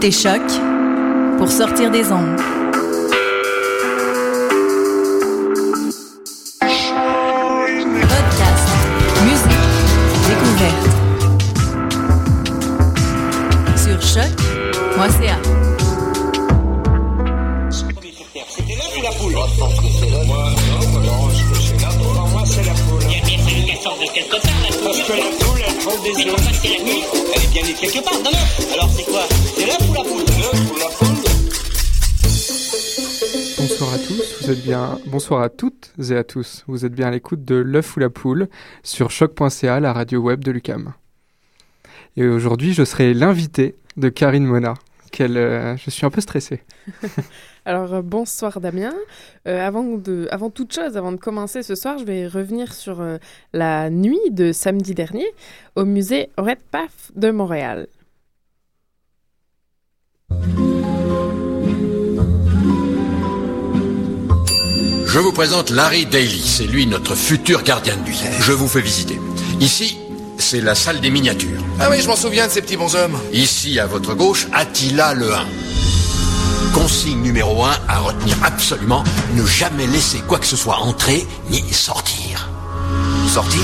Écoutez Choc pour sortir des ondes. Podcast, musique, découverte. Sur choc.ca. C'était l'œuf ou la poule Moi. Moi, non, non, c'est l'œuf. Pour moi, c'est la poule. Il y a bien fallu qu'elle sorte de quelque part, la Parce poule. que la poule, elle prend des Mais œufs. pourquoi c'est la nuit Elle est bien née quelque part, non, non Alors c'est quoi C'est l'œuf ou la poule L'œuf ou la poule Bonsoir à tous, vous êtes bien. Bonsoir à toutes et à tous. Vous êtes bien à l'écoute de l'œuf ou la poule sur choc.ca, la radio web de Lucam. Et aujourd'hui, je serai l'invité de Karine Mona. Euh, je suis un peu stressé. Alors euh, bonsoir Damien. Euh, avant, de, avant toute chose, avant de commencer ce soir, je vais revenir sur euh, la nuit de samedi dernier au musée Red Path de Montréal. Je vous présente Larry Daly, c'est lui notre futur gardien de musée. Je vous fais visiter. Ici, c'est la salle des miniatures. Ah oui, je m'en souviens de ces petits bonshommes. Ici, à votre gauche, Attila le 1. Consigne numéro 1 à retenir absolument, ne jamais laisser quoi que ce soit entrer ni sortir. Sortir?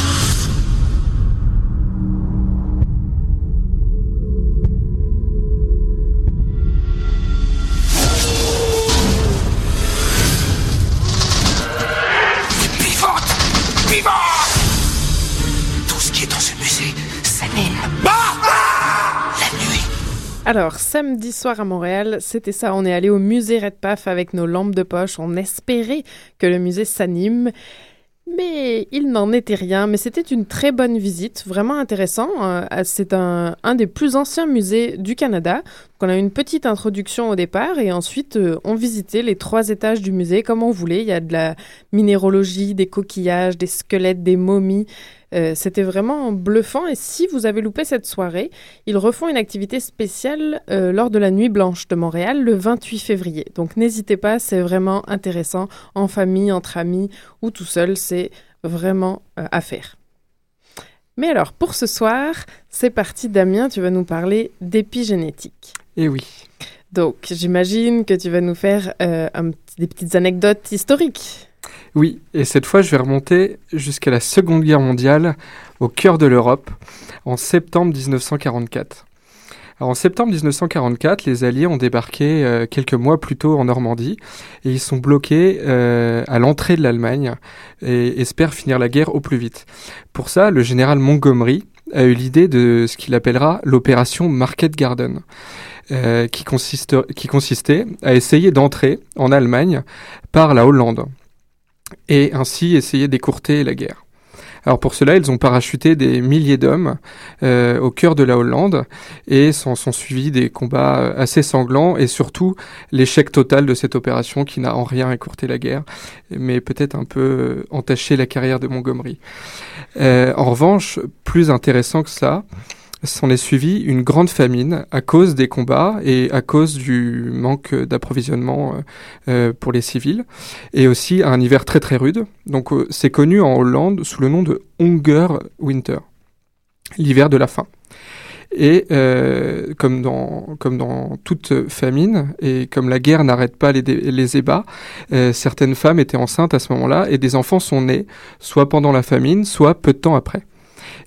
Alors samedi soir à Montréal, c'était ça. On est allé au musée Red Path avec nos lampes de poche. On espérait que le musée s'anime. Mais il n'en était rien, mais c'était une très bonne visite, vraiment intéressant. Euh, c'est un des plus anciens musées du Canada. Donc on a une petite introduction au départ et ensuite euh, on visitait les trois étages du musée comme on voulait. Il y a de la minéralogie, des coquillages, des squelettes, des momies. Euh, c'était vraiment bluffant et si vous avez loupé cette soirée, ils refont une activité spéciale euh, lors de la Nuit Blanche de Montréal le 28 février. Donc n'hésitez pas, c'est vraiment intéressant en famille, entre amis ou tout seul, c'est vraiment à faire. Mais alors, pour ce soir, c'est parti Damien, tu vas nous parler d'épigénétique. Et oui. Donc, j'imagine que tu vas nous faire euh, un des petites anecdotes historiques. Oui, et cette fois, je vais remonter jusqu'à la Seconde Guerre mondiale, au cœur de l'Europe, en septembre 1944. En septembre 1944, les Alliés ont débarqué euh, quelques mois plus tôt en Normandie et ils sont bloqués euh, à l'entrée de l'Allemagne et espèrent finir la guerre au plus vite. Pour ça, le général Montgomery a eu l'idée de ce qu'il appellera l'opération Market Garden, euh, qui consistait à essayer d'entrer en Allemagne par la Hollande et ainsi essayer d'écourter la guerre. Alors pour cela, ils ont parachuté des milliers d'hommes euh, au cœur de la Hollande et s'en sont suivis des combats euh, assez sanglants et surtout l'échec total de cette opération qui n'a en rien écourté la guerre, mais peut-être un peu euh, entaché la carrière de Montgomery. En revanche, plus intéressant que ça, s'en est suivi une grande famine à cause des combats et à cause du manque d'approvisionnement euh, euh, pour les civils et aussi un hiver très très rude. Donc euh, c'est connu en Hollande sous le nom de Hunger Winter, l'hiver de la faim. Et comme, dans, toute famine, et comme la guerre n'arrête pas les, ébats, certaines femmes étaient enceintes à ce moment-là, et des enfants sont nés, soit pendant la famine, soit peu de temps après.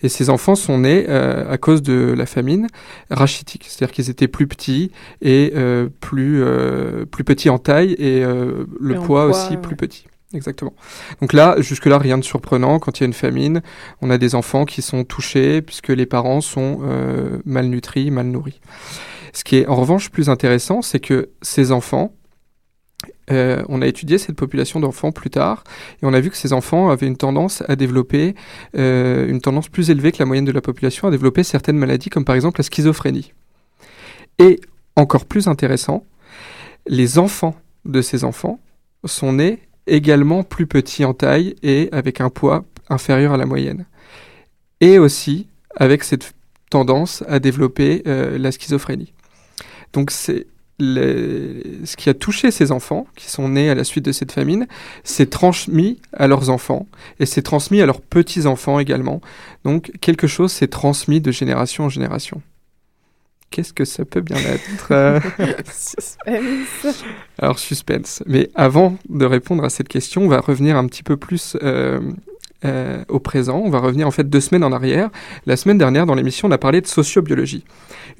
Et ces enfants sont nés euh, à cause de la famine rachitique, c'est-à-dire qu'ils étaient plus petits et euh, plus, euh, plus petits en taille, et euh, le Et poids, aussi plus petit. Exactement. Donc là, jusque-là, rien de surprenant. Quand il y a une famine, on a des enfants qui sont touchés puisque les parents sont euh, malnutris, mal nourris. Ce qui est en revanche plus intéressant, c'est que ces enfants, euh, on a étudié cette population d'enfants plus tard et on a vu que ces enfants avaient une tendance à développer, euh, une tendance plus élevée que la moyenne de la population à développer certaines maladies comme par exemple la schizophrénie. Et encore plus intéressant, les enfants de ces enfants sont nés également plus petits en taille et avec un poids inférieur à la moyenne. Et aussi avec cette tendance à développer euh, la schizophrénie. Donc c'est les- ce qui a touché ces enfants, qui sont nés à la suite de cette famine, c'est transmis à leurs enfants et c'est transmis à leurs petits-enfants également. Donc quelque chose s'est transmis de génération en génération. Qu'est-ce que ça peut bien être? Suspense. Alors, suspense. Mais avant de répondre à cette question, on va revenir un petit peu plus euh, euh, au présent. On va revenir en fait deux semaines en arrière. La semaine dernière, dans l'émission, on a parlé de sociobiologie.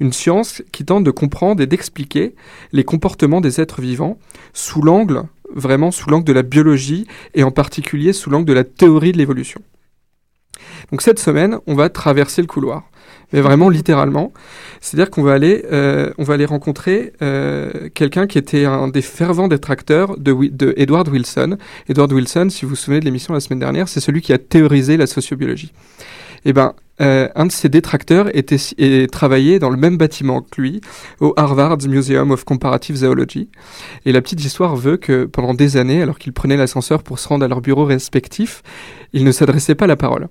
Une science qui tente de comprendre et d'expliquer les comportements des êtres vivants sous l'angle, vraiment sous l'angle de la biologie et en particulier sous l'angle de la théorie de l'évolution. Donc cette semaine, on va traverser le couloir mais vraiment littéralement. C'est-à-dire qu'on va aller, euh, on va aller rencontrer euh, quelqu'un qui était un des fervents détracteurs de, Edward Wilson. Edward Wilson, si vous vous souvenez de l'émission la semaine dernière, c'est celui qui a théorisé la sociobiologie. Eh ben, euh, un de ses détracteurs était et travaillait dans le même bâtiment que lui, au Harvard Museum of Comparative Zoology. Et la petite histoire veut que pendant des années, alors qu'ils prenaient l'ascenseur pour se rendre à leurs bureaux respectifs, ils ne s'adressaient pas la parole.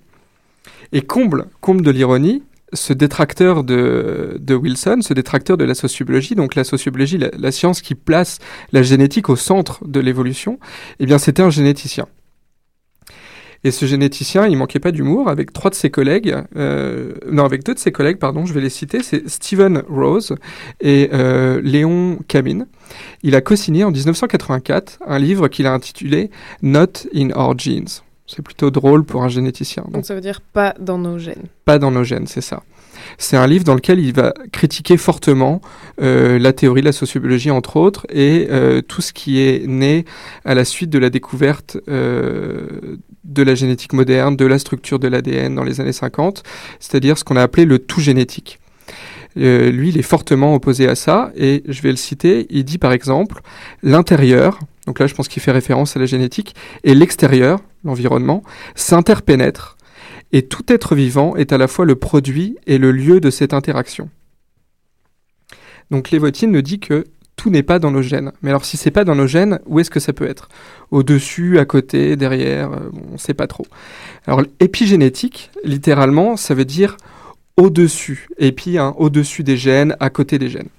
Et comble, comble de l'ironie, ce détracteur de, de Wilson, ce détracteur de la sociobiologie, donc la sociobiologie, la, science qui place la génétique au centre de l'évolution, eh bien c'était un généticien. Et ce généticien, il manquait pas d'humour avec trois de ses collègues, euh, non avec deux de ses collègues, pardon, je vais les citer, c'est Stephen Rose et euh, Léon Camin. Il a co-signé en 1984 un livre qu'il a intitulé Not in Our Genes. C'est plutôt drôle pour un généticien. Donc, Donc ça veut dire pas dans nos gènes. pas dans nos gènes, c'est ça. C'est un livre dans lequel il va critiquer fortement euh, la théorie de la sociobiologie, entre autres, et euh, tout ce qui est né à la suite de la découverte euh, de la génétique moderne, de la structure de l'ADN dans les années 50, c'est-à-dire ce qu'on a appelé le tout génétique. Euh, lui, il est fortement opposé à ça, et je vais le citer, il dit par exemple, l'intérieur, donc là je pense qu'il fait référence à la génétique, et l'extérieur, l'environnement, s'interpénètrent et tout être vivant est à la fois le produit et le lieu de cette interaction. Donc Lévotine nous dit que tout n'est pas dans nos gènes. Mais alors si c'est pas dans nos gènes, où est-ce que ça peut être? Au-dessus, à côté, derrière, euh, on ne sait pas trop. Alors épigénétique, littéralement, ça veut dire au-dessus. Épi, hein, au-dessus des gènes, à côté des gènes.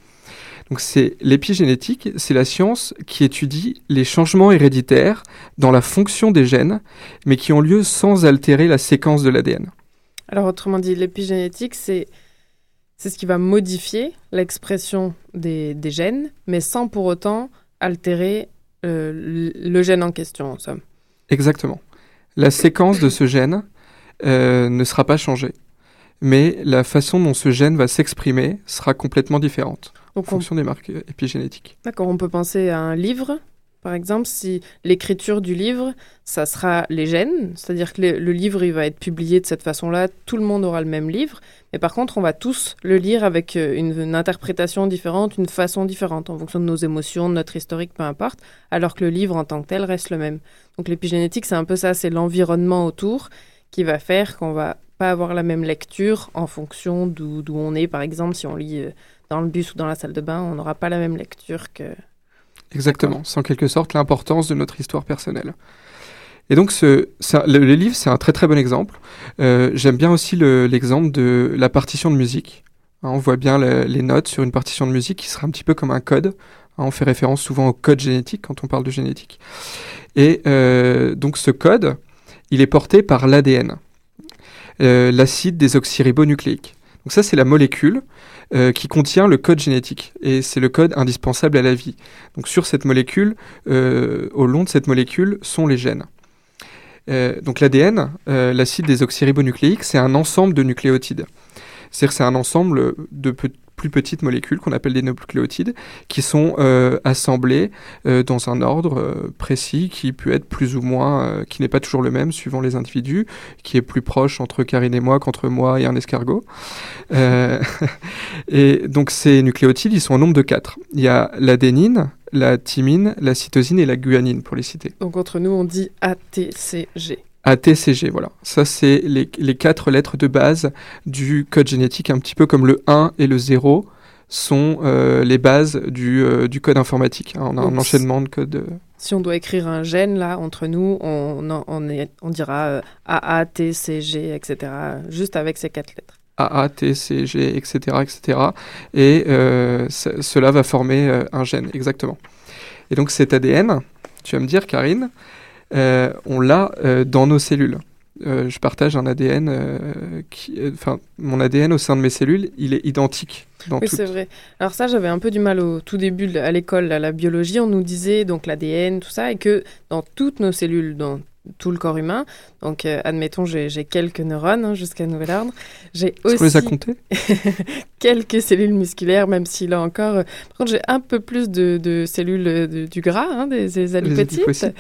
Donc c'est l'épigénétique, c'est la science qui étudie les changements héréditaires dans la fonction des gènes, mais qui ont lieu sans altérer la séquence de l'ADN. Alors autrement dit, l'épigénétique, c'est c'est ce qui va modifier l'expression des, des gènes, mais sans pour autant altérer euh, le gène en question, en somme. Exactement. La séquence de ce gène euh, ne sera pas changée, mais la façon dont ce gène va s'exprimer sera complètement différente en Donc on, fonction des marques euh, épigénétiques. d'accord, on peut penser à un livre, par exemple, si l'écriture du livre, ça sera les gènes, c'est-à-dire que le, le livre, il va être publié de cette façon-là, tout le monde aura le même livre, mais par contre, on va tous le lire avec euh, une, une interprétation différente, une façon différente, en fonction de nos émotions, de notre historique, peu importe, alors que le livre en tant que tel reste le même. Donc l'épigénétique, c'est un peu ça, c'est l'environnement autour qui va faire qu'on va pas avoir la même lecture en fonction d'où on est. Par exemple, si on lit euh, dans le bus ou dans la salle de bain, on n'aura pas la même lecture que... Exactement, c'est en quelque sorte l'importance de notre histoire personnelle. Et donc, ce, le, livre, c'est un très très bon exemple. Euh, J'aime bien aussi le- l'exemple de la partition de musique. Hein, on voit bien le- les notes sur une partition de musique qui sera un petit peu comme un code. Hein, on fait référence souvent au code génétique quand on parle de génétique. Et euh, donc, ce code, il est porté par l'ADN, l'acide désoxyribonucléique. Donc ça, c'est la molécule euh, qui contient le code génétique. Et c'est le code indispensable à la vie. Donc sur cette molécule, euh, au long de cette molécule, sont les gènes. Euh, donc l'ADN, euh, l'acide désoxyribonucléique, c'est un ensemble de nucléotides. C'est-à-dire c'est un ensemble de pe- plus petites molécules qu'on appelle des nucléotides qui sont euh, assemblées euh, dans un ordre euh, précis qui peut être plus ou moins, qui n'est pas toujours le même suivant les individus, qui est plus proche entre Karine et moi qu'entre moi et un escargot. Et donc ces nucléotides, ils sont au nombre de quatre. Il y a l'adénine, la thymine, la cytosine et la guanine pour les citer. Donc entre nous, on dit ATCG. ATCG, voilà. Ça, c'est les, les quatre lettres de base du code génétique, un petit peu comme le 1 et le 0 sont euh, les bases du, euh, du code informatique. hein. On a un enchaînement de codes. euh, Si on doit écrire un gène, là, entre nous, on, en- on, est, on dira euh, AA, T, C, G, etc. Juste avec ces quatre lettres. AA, T, C, G, etc., etc. Et ce- cela va former un gène, exactement. Et donc cet ADN, tu vas me dire, Karine, on l'a euh, dans nos cellules. euh, je partage un ADN, euh, qui, euh, enfin, mon ADN au sein de mes cellules, il est identique. Dans Oui, c'est vrai. Alors ça, j'avais un peu du mal au tout début à l'école, à la biologie, on nous disait donc l'ADN, tout ça, et que dans toutes nos cellules, dans tout le corps humain, donc euh, admettons j'ai quelques neurones hein, jusqu'à nouvel ordre, j'ai qu'on les a aussi comptés quelques cellules musculaires, même si là encore, euh, par contre j'ai un peu plus de, de cellules euh, de- du gras, hein, des, des adipocytes.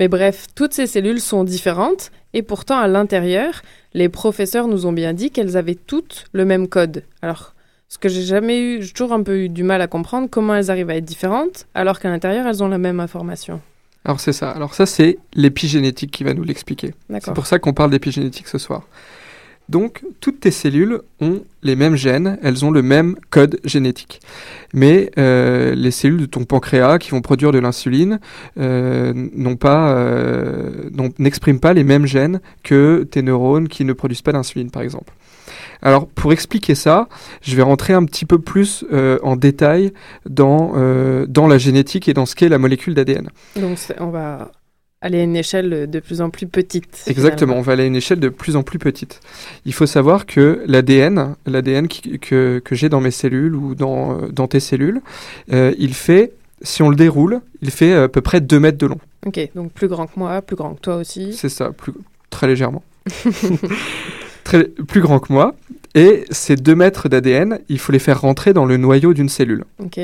Mais bref, toutes ces cellules sont différentes, et pourtant à l'intérieur, les professeurs nous ont bien dit qu'elles avaient toutes le même code. Alors, ce que j'ai jamais eu, j'ai toujours un peu eu du mal à comprendre, comment elles arrivent à être différentes, alors qu'à l'intérieur, elles ont la même information. Alors c'est ça. Alors ça, c'est l'épigénétique qui va nous l'expliquer. C'est pour ça qu'on parle d'épigénétique ce soir. Donc, toutes tes cellules ont les mêmes gènes, elles ont le même code génétique. Mais euh, les cellules de ton pancréas qui vont produire de l'insuline euh, n'ont pas, euh, n'expriment pas les mêmes gènes que tes neurones qui ne produisent pas d'insuline, par exemple. Alors, pour expliquer ça, je vais rentrer un petit peu plus euh, en détail dans, euh, dans la génétique et dans ce qu'est la molécule d'ADN. Donc, on va aller à une échelle de plus en plus petite. Exactement, on va aller à une échelle de plus en plus petite. Il faut savoir que l'ADN, l'ADN que, que j'ai dans mes cellules ou dans, euh, dans tes cellules, euh, il fait, si on le déroule, il fait à peu près 2 mètres de long. Ok, donc plus grand que moi, plus grand que toi aussi. C'est ça, plus, très légèrement. très, plus grand que moi. Et ces 2 mètres d'ADN, il faut les faire rentrer dans le noyau d'une cellule. Ok,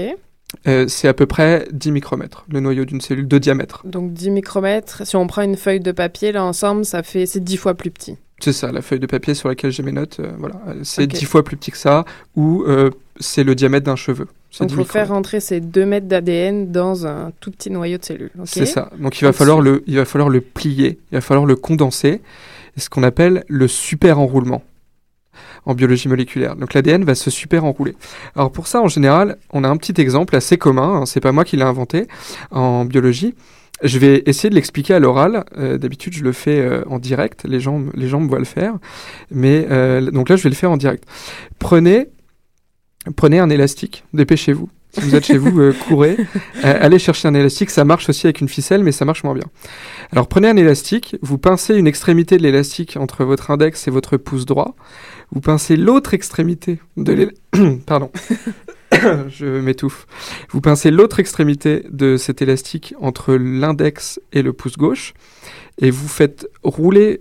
Euh, c'est à peu près 10 micromètres, le noyau d'une cellule de diamètre. donc 10 micromètres. Si on prend une feuille de papier, là ensemble, ça fait c'est 10 fois plus petit. C'est ça, la feuille de papier sur laquelle j'ai mes notes, euh, voilà, Euh, c'est Ok. 10 fois plus petit que ça, ou euh, c'est le diamètre d'un cheveu. C'est Donc 10 il faut faire rentrer ces 2 mètres d'ADN dans un tout petit noyau de cellule. ok C'est ça. Donc il va, falloir le, il va falloir le plier, il va falloir le condenser, et ce qu'on appelle le super enroulement en biologie moléculaire. Donc l'ADN va se super enrouler. Alors pour ça, en général, on a un petit exemple assez commun, hein, c'est pas moi qui l'ai inventé en biologie. Je vais essayer de l'expliquer à l'oral. Euh, D'habitude, je le fais euh, en direct. Les gens, les gens me voient le faire. Mais euh, donc là, je vais le faire en direct. Prenez, prenez un élastique. Dépêchez-vous. Si vous êtes chez vous, euh, courez. Euh, allez chercher un élastique. Ça marche aussi avec une ficelle, mais ça marche moins bien. Alors prenez un élastique. Vous pincez une extrémité de l'élastique entre votre index et votre pouce droit. Vous pincez l'autre extrémité de l'élastique. Pardon. je m'étouffe. Vous pincez l'autre extrémité de cet élastique entre l'index et le pouce gauche et vous faites rouler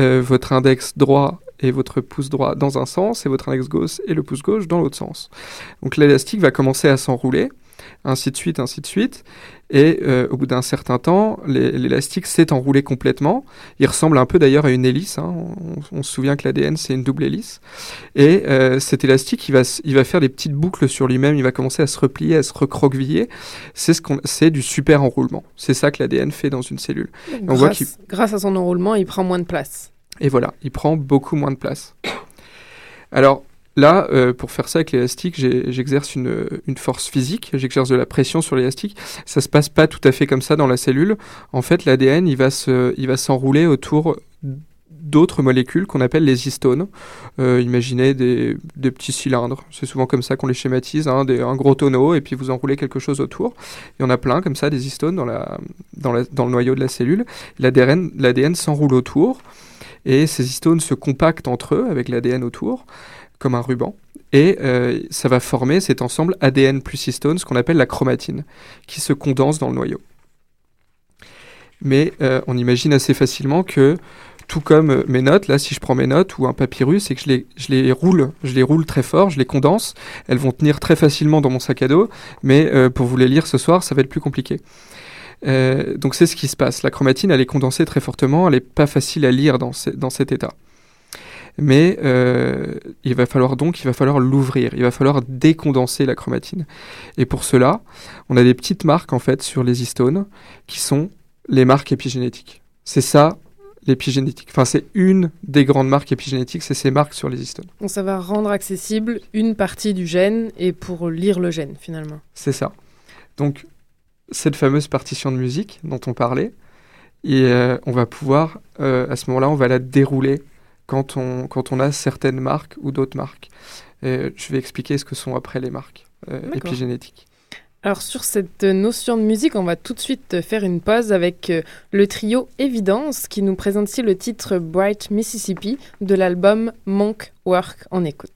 euh, votre index droit et votre pouce droit dans un sens et votre index gauche et le pouce gauche dans l'autre sens. Donc l'élastique va commencer à s'enrouler, ainsi de suite, ainsi de suite. Et euh, au bout d'un certain temps, l'é- l'élastique s'est enroulé complètement. Il ressemble un peu d'ailleurs à une hélice. hein. On, on se souvient que l'ADN c'est une double hélice. Et euh, cet élastique, il va, s- il va faire des petites boucles sur lui-même. Il va commencer à se replier, à se recroqueviller. C'est ce qu'on, c'est du super enroulement. C'est ça que l'ADN fait dans une cellule. on voit grâce à son enroulement, il prend moins de place. Et voilà, il prend beaucoup moins de place. Alors là, euh, pour faire ça avec l'élastique, j'exerce une, force physique, j'exerce de la pression sur l'élastique. Ça se passe pas tout à fait comme ça dans la cellule. En fait, l'ADN, il va s'enrouler autour d'autres molécules qu'on appelle les histones. Euh, imaginez des, petits cylindres, c'est souvent comme ça qu'on les schématise, hein, un gros tonneau, et puis vous enroulez quelque chose autour. Il y en a plein comme ça, des histones dans, le noyau de la cellule. L'ADN s'enroule autour, et ces histones se compactent entre eux avec l'ADN autour, comme un ruban. Et euh, ça va former cet ensemble ADN plus histone, ce qu'on appelle la chromatine, qui se condense dans le noyau. Mais euh, on imagine assez facilement que, tout comme euh, mes notes, là, si je prends mes notes ou un papyrus et que je les, je les roule, je les roule très fort, je les condense, elles vont tenir très facilement dans mon sac à dos, mais pour vous les lire ce soir, ça va être plus compliqué. Euh, donc c'est ce qui se passe. La chromatine, elle est condensée très fortement, elle n'est pas facile à lire dans, ce- dans cet état. Mais euh, il va falloir donc, il va falloir l'ouvrir, il va falloir décondenser la chromatine. Et pour cela, on a des petites marques en fait sur les histones qui sont les marques épigénétiques. C'est ça l'épigénétique. Enfin, c'est une des grandes marques épigénétiques, c'est ces marques sur les histones. Donc ça va rendre accessible une partie du gène et pour lire le gène finalement. C'est ça. Donc, cette fameuse partition de musique dont on parlait, et euh, on va pouvoir, euh, à ce moment-là, on va la dérouler quand on, quand on a certaines marques ou d'autres marques. Euh, je vais expliquer ce que sont après les marques épigénétiques. Alors sur cette notion de musique, on va tout de suite faire une pause avec le trio Évidence qui nous présente ici le titre Bright Mississippi de l'album Monk Work en écoute.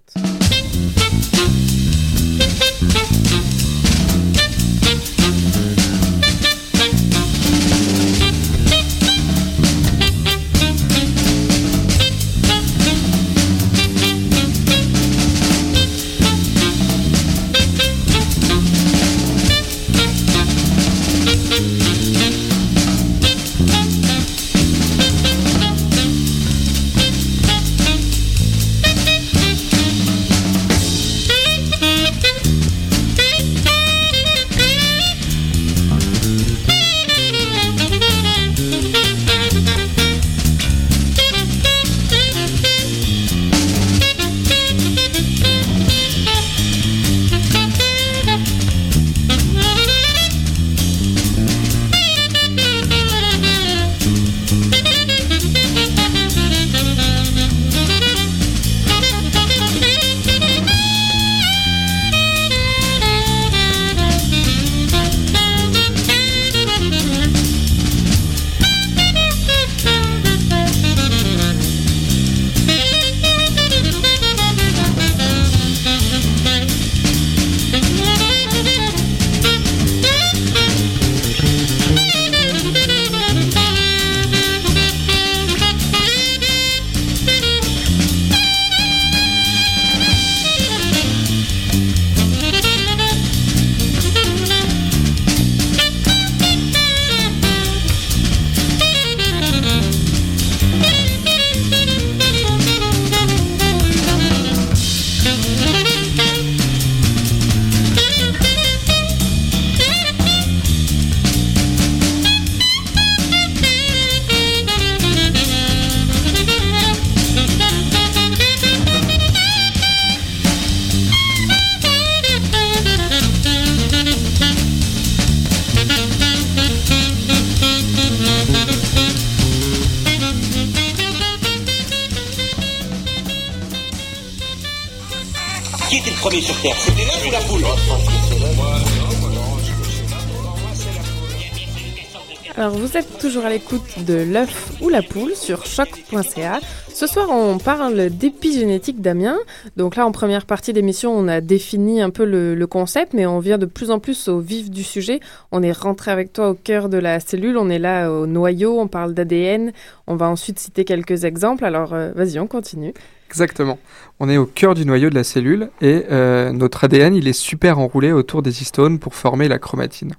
Vous êtes toujours à l'écoute de l'œuf ou la poule sur choc.ca. Ce soir on parle d'épigénétique Damien. Donc là en première partie d'émission on a défini un peu le, le, concept mais on vient de plus en plus au vif du sujet. On est rentré avec toi au cœur de la cellule, on est là au noyau, on parle d'ADN. On va ensuite citer quelques exemples. Alors euh, vas-y on continue. Exactement. On est au cœur du noyau de la cellule et euh, notre ADN il est super enroulé autour des histones pour former la chromatine.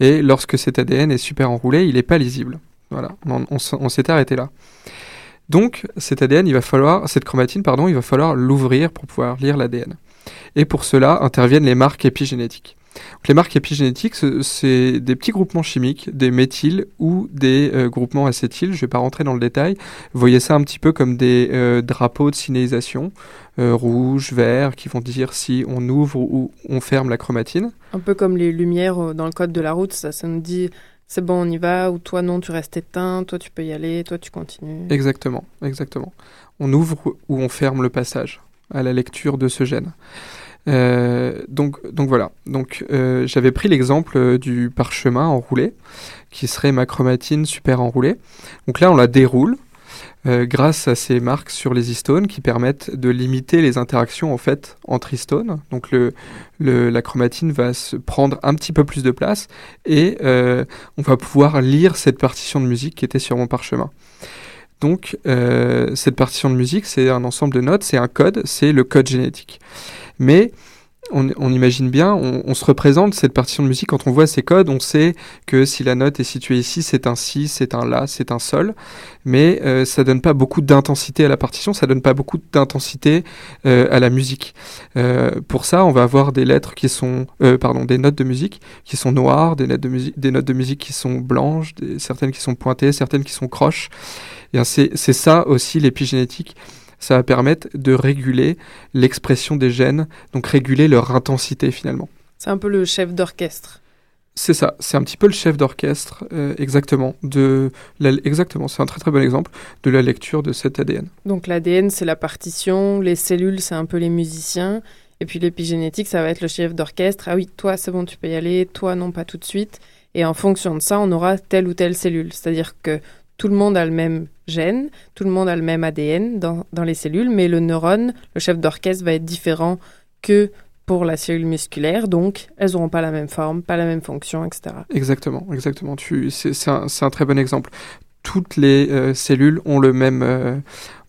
Et lorsque cet ADN est super enroulé, il n'est pas lisible. Voilà, on, s'est arrêté là. Donc cet ADN, il va falloir, cette chromatine, pardon, il va falloir l'ouvrir pour pouvoir lire l'ADN. Et pour cela interviennent les marques épigénétiques. Les marques épigénétiques, c'est des petits groupements chimiques, des méthyles ou des euh, groupements acétyles. Je ne vais pas rentrer dans le détail. Vous voyez ça un petit peu comme des euh, drapeaux de signalisation, euh, rouge, vert, qui vont dire si on ouvre ou on ferme la chromatine. Un peu comme les lumières dans le code de la route, ça, ça nous dit c'est bon, on y va, ou toi non, tu restes éteint, toi tu peux y aller, toi tu continues. Exactement, exactement. On ouvre ou on ferme le passage à la lecture de ce gène. Euh, donc, donc voilà. Donc euh, j'avais pris l'exemple du parchemin enroulé, qui serait ma chromatine super enroulée. Donc là, on la déroule euh, grâce à ces marques sur les histones qui permettent de limiter les interactions en fait entre histones. Donc la chromatine va se prendre un petit peu plus de place et euh, on va pouvoir lire cette partition de musique qui était sur mon parchemin. Donc euh, cette partition de musique, c'est un ensemble de notes, c'est un code, c'est le code génétique. Mais on, on, imagine bien, on, on, se représente cette partition de musique, quand on voit ces codes, on sait que si la note est située ici, c'est un si, c'est un la, c'est un sol, mais euh, ça donne pas beaucoup d'intensité à la partition, ça donne pas beaucoup d'intensité euh, à la musique. Euh, pour ça, on va avoir des lettres qui sont, euh, pardon, des notes de musique qui sont noires, des notes de musique, des notes de musique qui sont blanches, des, certaines qui sont pointées, certaines qui sont croches. C'est ça aussi l'épigénétique ça va permettre de réguler l'expression des gènes, donc réguler leur intensité finalement. C'est un peu le chef d'orchestre. C'est ça, c'est un petit peu le chef d'orchestre, euh, exactement. De la, exactement, c'est un très très bon exemple de la lecture de cet ADN. Donc l'ADN, c'est la partition, les cellules, c'est un peu les musiciens, Et puis l'épigénétique, ça va être le chef d'orchestre. Ah oui, toi, c'est bon, tu peux y aller. Toi, non, pas tout de suite. Et en fonction de ça, on aura telle ou telle cellule. C'est-à-dire que tout le monde a le même gène, tout le monde a le même ADN dans, dans les cellules, mais le neurone, le chef d'orchestre, va être différent que pour la cellule musculaire, donc elles n'auront pas la même forme, pas la même fonction, etc. Exactement, exactement. C'est, un, un très bon exemple. Toutes les euh, cellules ont le même, euh,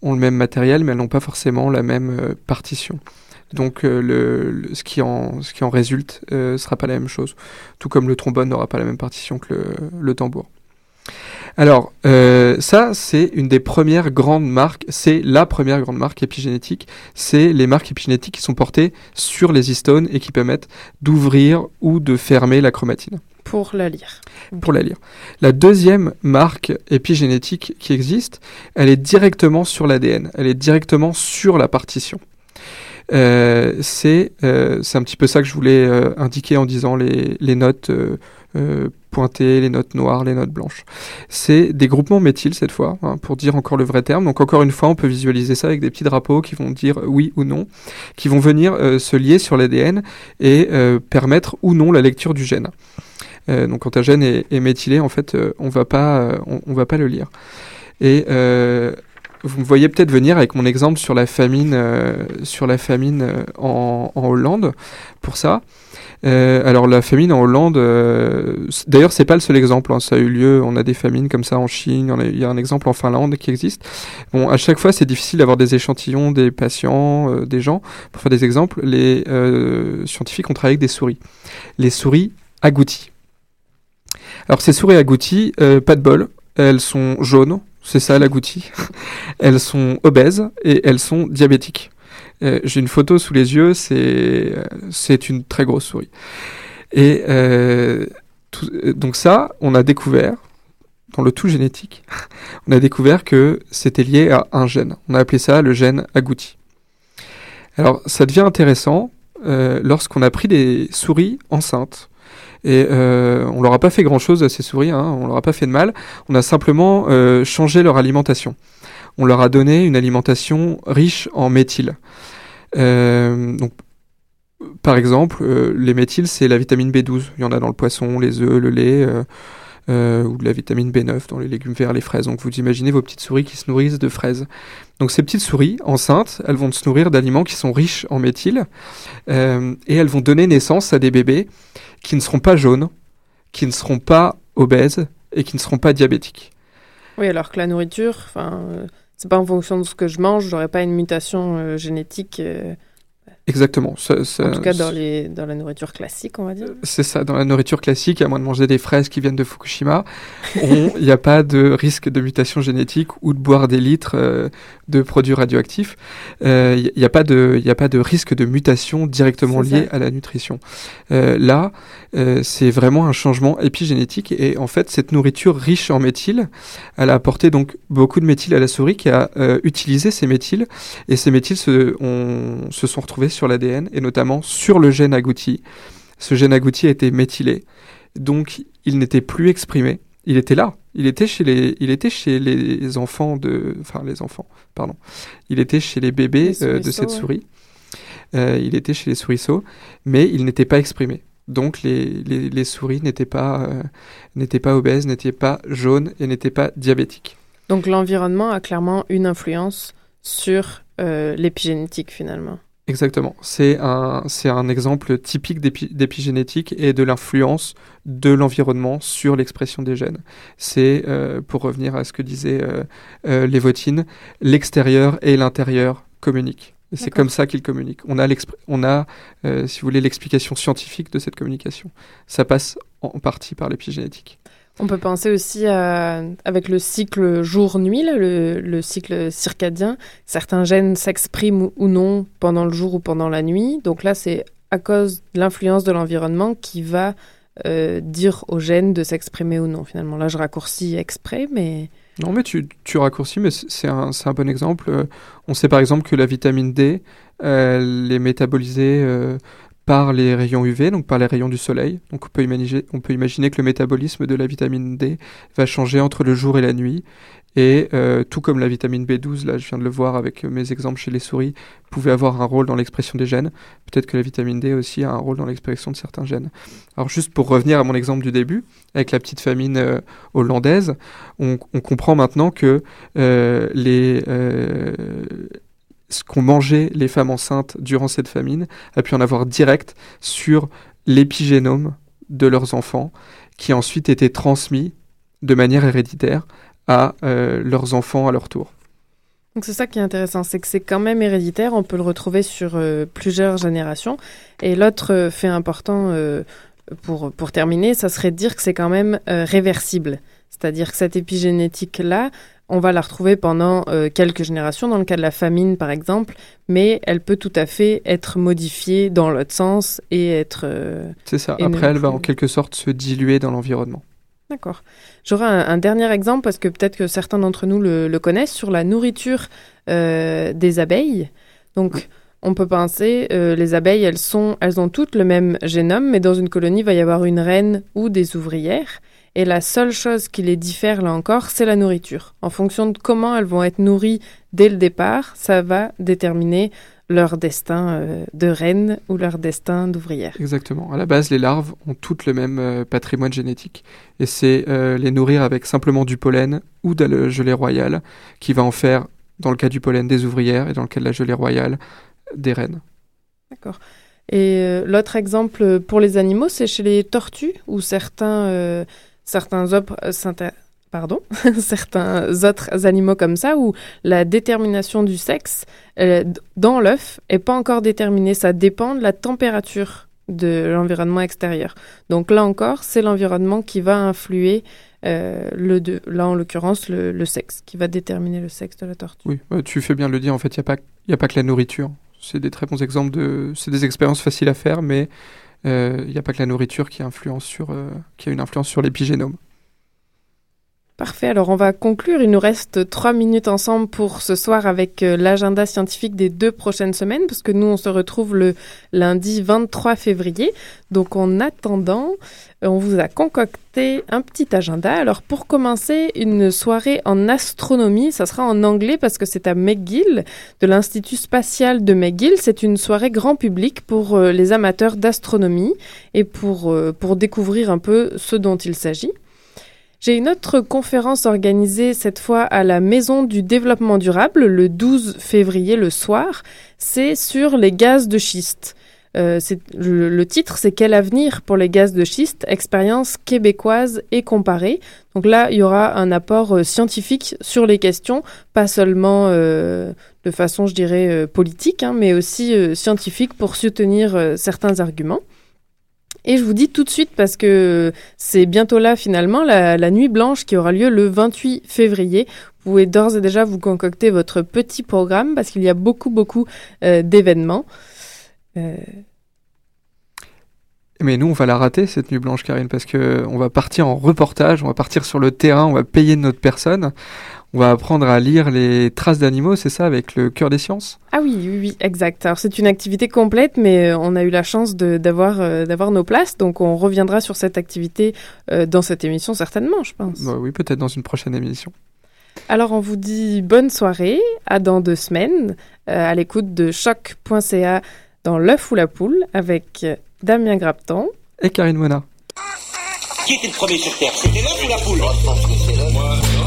ont le même matériel, mais elles n'ont pas forcément la même euh, partition. Donc le, ce, qui en, ce qui en résulte ne sera pas la même chose. Tout comme le trombone n'aura pas la même partition que le tambour. Alors, euh, ça, c'est une des premières grandes marques, c'est la première grande marque épigénétique, c'est les marques épigénétiques qui sont portées sur les histones et qui permettent d'ouvrir ou de fermer la chromatine Pour la lire. pour la lire. La deuxième marque épigénétique qui existe, elle est directement sur l'ADN, elle est directement sur la partition. Euh, c'est euh, c'est un petit peu ça que je voulais indiquer en disant les, les notes euh, pointées, les notes noires, les notes blanches. C'est des groupements méthyl cette fois, hein, pour dire encore le vrai terme. Donc encore une fois, on peut visualiser ça avec des petits drapeaux qui vont dire oui ou non, qui vont venir euh, se lier sur l'ADN et euh, permettre ou non la lecture du gène. Euh, donc quand un gène est, méthylé, en fait, on va pas, on, va pas le lire. Et vous me voyez peut-être venir avec mon exemple sur la famine, sur la famine en Hollande. Pour ça, Euh, alors la famine en Hollande, euh, d'ailleurs c'est pas le seul exemple. hein, ça a eu lieu. On a des famines comme ça en Chine. Il y a un exemple en Finlande qui existe. Bon, à chaque fois c'est difficile d'avoir des échantillons, des patients, euh, des gens. Pour faire des exemples, les scientifiques ont travaillé avec des souris. Les souris agouties. Alors ces souris agouties, pas de bol, elles sont jaunes, c'est ça l'agouti? elles sont obèses et elles sont diabétiques. Euh, J'ai une photo sous les yeux, c'est euh, une très grosse souris. Et euh, donc ça, on a découvert dans le tout génétique, on a découvert que c'était lié à un gène. On a appelé ça le gène agouti. Alors ça devient intéressant lorsqu'on a pris des souris enceintes et euh, on leur a pas fait grand chose à ces souris, hein, on leur a pas fait de mal. On a simplement changé leur alimentation. On leur a donné une alimentation riche en méthyle. Euh, donc, par exemple, euh, les méthyles, c'est la vitamine B12. Il y en a dans le poisson, les œufs, le lait, euh, ou de la vitamine B9 dans les légumes verts, les fraises. Donc vous imaginez vos petites souris qui se nourrissent de fraises. Donc ces petites souris enceintes, elles vont se nourrir d'aliments qui sont riches en méthyle, euh, et elles vont donner naissance à des bébés qui ne seront pas jaunes, qui ne seront pas obèses et qui ne seront pas diabétiques. Oui, alors que la nourriture, enfin, c'est pas en fonction de ce que je mange, j'aurais pas une mutation euh, génétique, euh, Exactement. Ça- ça- en tout cas dans, les, dans la nourriture classique, on va dire. C'est ça, dans la nourriture classique, à moins de manger des fraises qui viennent de Fukushima, il n'y a pas de risque de mutation génétique ou de boire des litres euh, de produits radioactifs. Euh, Il n'y a, pas de- y a pas de risque de mutation directement lié ça. à la nutrition. Euh, là, c'est vraiment un changement épigénétique et en fait, cette nourriture riche en méthyle, elle a apporté donc beaucoup de méthyle à la souris qui a utilisé ces méthyles et ces méthyles se, se sont retrouvés sur l'ADN et notamment sur le gène agouti. Ce gène agouti a été méthylé, donc il n'était plus exprimé. Il était là, il était chez les, il était chez les enfants de, enfin les enfants, pardon. Il était chez les bébés Les euh, de cette ouais. souris. Euh, il était chez les souriceaux, mais il n'était pas exprimé. Donc les, les, les souris n'étaient pas, euh, n'étaient pas obèses, n'étaient pas jaunes et n'étaient pas diabétiques. Donc l'environnement a clairement une influence sur l'épigénétique finalement. Exactement. C'est un, c'est un exemple typique d'épi- d'épigénétique et de l'influence de l'environnement sur l'expression des gènes. C'est, euh, pour revenir à ce que disait euh, euh, Lévotine, l'extérieur et l'intérieur communiquent. C'est comme ça qu'ils communiquent. On a, on a euh, si vous voulez, l'explication scientifique de cette communication. Ça passe en partie par l'épigénétique. On peut penser aussi à, avec le cycle jour-nuit, le, le cycle circadien. Certains gènes s'expriment ou- non pendant le jour ou pendant la nuit. Donc là, c'est à cause de l'influence de l'environnement qui va euh, dire aux gènes de s'exprimer ou non. Finalement, là, je raccourcis exprès, mais Non, mais tu, raccourcis, mais c'est un, un bon exemple. Euh, on sait par exemple que la vitamine D, euh, elle est métabolisée euh, par les rayons UV, donc par les rayons du soleil. Donc on peut, imaginer, que le métabolisme de la vitamine D va changer entre le jour et la nuit. Et euh, tout comme la vitamine B12, là je viens de le voir avec mes exemples chez les souris, pouvait avoir un rôle dans l'expression des gènes, peut-être que la vitamine D aussi a un rôle dans l'expression de certains gènes. Alors juste pour revenir à mon exemple du début, avec la petite famine euh, hollandaise, on, comprend maintenant que euh, les, ce qu'ont mangé les femmes enceintes durant cette famine a pu en avoir direct sur l'épigénome de leurs enfants, qui a ensuite été transmis de manière héréditaire à euh, leurs enfants à leur tour. Donc c'est ça qui est intéressant, c'est que c'est quand même héréditaire, on peut le retrouver sur euh, plusieurs générations. Et l'autre euh, fait important pour, pour terminer, ça serait de dire que c'est quand même réversible. C'est-à-dire que cette épigénétique-là, on va la retrouver pendant euh, quelques générations, dans le cas de la famine par exemple, mais elle peut tout à fait être modifiée dans l'autre sens et être... euh, C'est ça. Après, elle va en quelque sorte se diluer dans l'environnement. D'accord. J'aurai un, un dernier exemple parce que peut-être que certains d'entre nous le, le connaissent sur la nourriture euh, des abeilles. Donc, on peut penser, euh, les abeilles, elles sont, elles ont toutes le même génome, mais dans une colonie, il va y avoir une reine ou des ouvrières. Et la seule chose qui les diffère là encore, c'est la nourriture. En fonction de comment elles vont être nourries dès le départ, ça va déterminer leur destin euh, de reine ou leur destin d'ouvrière. Exactement. À la base, les larves ont toutes le même euh, patrimoine génétique. Et c'est euh, les nourrir avec simplement du pollen ou de la gelée royale qui va en faire, dans le cas du pollen, des ouvrières et dans le cas de la gelée royale, des reines. D'accord. Et euh, l'autre exemple pour les animaux, c'est chez les tortues, où certains, euh, certains, euh, pardon, certains autres animaux comme ça, où la détermination du sexe euh, dans l'œuf est pas encore déterminée. Ça dépend de la température de l'environnement extérieur. Donc là encore, c'est l'environnement qui va influer euh, le de, là en l'occurrence le, sexe, qui va déterminer le sexe de la tortue. Oui, tu fais bien de le dire. En fait, il n'y a, pas- y a pas que la nourriture. C'est des très bons exemples de. C'est des expériences faciles à faire, mais il n'y a pas que la nourriture qui, influence sur, euh, qui a une influence sur l'épigénome. Parfait, alors on va conclure. Il nous reste trois minutes ensemble pour ce soir avec euh, l'agenda scientifique des deux prochaines semaines, parce que nous, on se retrouve le lundi 23 février. Donc en attendant, on vous a concocté un petit agenda. Alors pour commencer, une soirée en astronomie, ça sera en anglais parce que c'est à McGill, de l'Institut spatial de McGill. C'est une soirée grand public pour euh, les amateurs d'astronomie et euh, pour découvrir un peu ce dont il s'agit. J'ai une autre conférence organisée cette fois à la Maison du Développement Durable le 12 février le soir. C'est sur les gaz de schiste. Euh, le, titre, c'est Quel avenir pour les gaz de schiste? Expérience québécoise et comparée. Donc là, il y aura un apport euh, scientifique sur les questions, pas seulement euh, de façon, je dirais, euh, politique, hein, mais aussi scientifique pour soutenir certains arguments. Et je vous dis tout de suite, parce que c'est bientôt là finalement, la, nuit blanche qui aura lieu le 28 février. Vous pouvez d'ores et déjà vous concocter votre petit programme parce qu'il y a beaucoup, beaucoup euh, d'événements. Euh, Mais nous, on va la rater, cette nuit blanche, Karine, parce que on va partir en reportage, on va partir sur le terrain, on va payer notre personne, on va apprendre à lire les traces d'animaux, c'est ça, avec le cœur des sciences? Ah oui, oui, oui, exact. Alors c'est une activité complète, mais euh, on a eu la chance de- d'avoir euh, d'avoir nos places, donc on reviendra sur cette activité euh, dans cette émission certainement, je pense. Bah Oui, peut-être dans une prochaine émission. Alors on vous dit bonne soirée, à dans deux semaines, euh, à l'écoute de choc.ca dans l'œuf ou la poule avec Damien Grapton. Et Karine Mona. Qui était le premier sur Terre? C'était l'œuf ou la poule? Je pense que c'est l'œuf.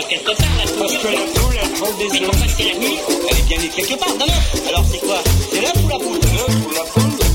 De quelque part, la Parce que la poule, elle prend des Mais pourquoi c'est la nuit Elle est bien née quelque part d'un œuf. Alors c'est quoi? C'est l'œuf ou la poule? L'œuf ou la poule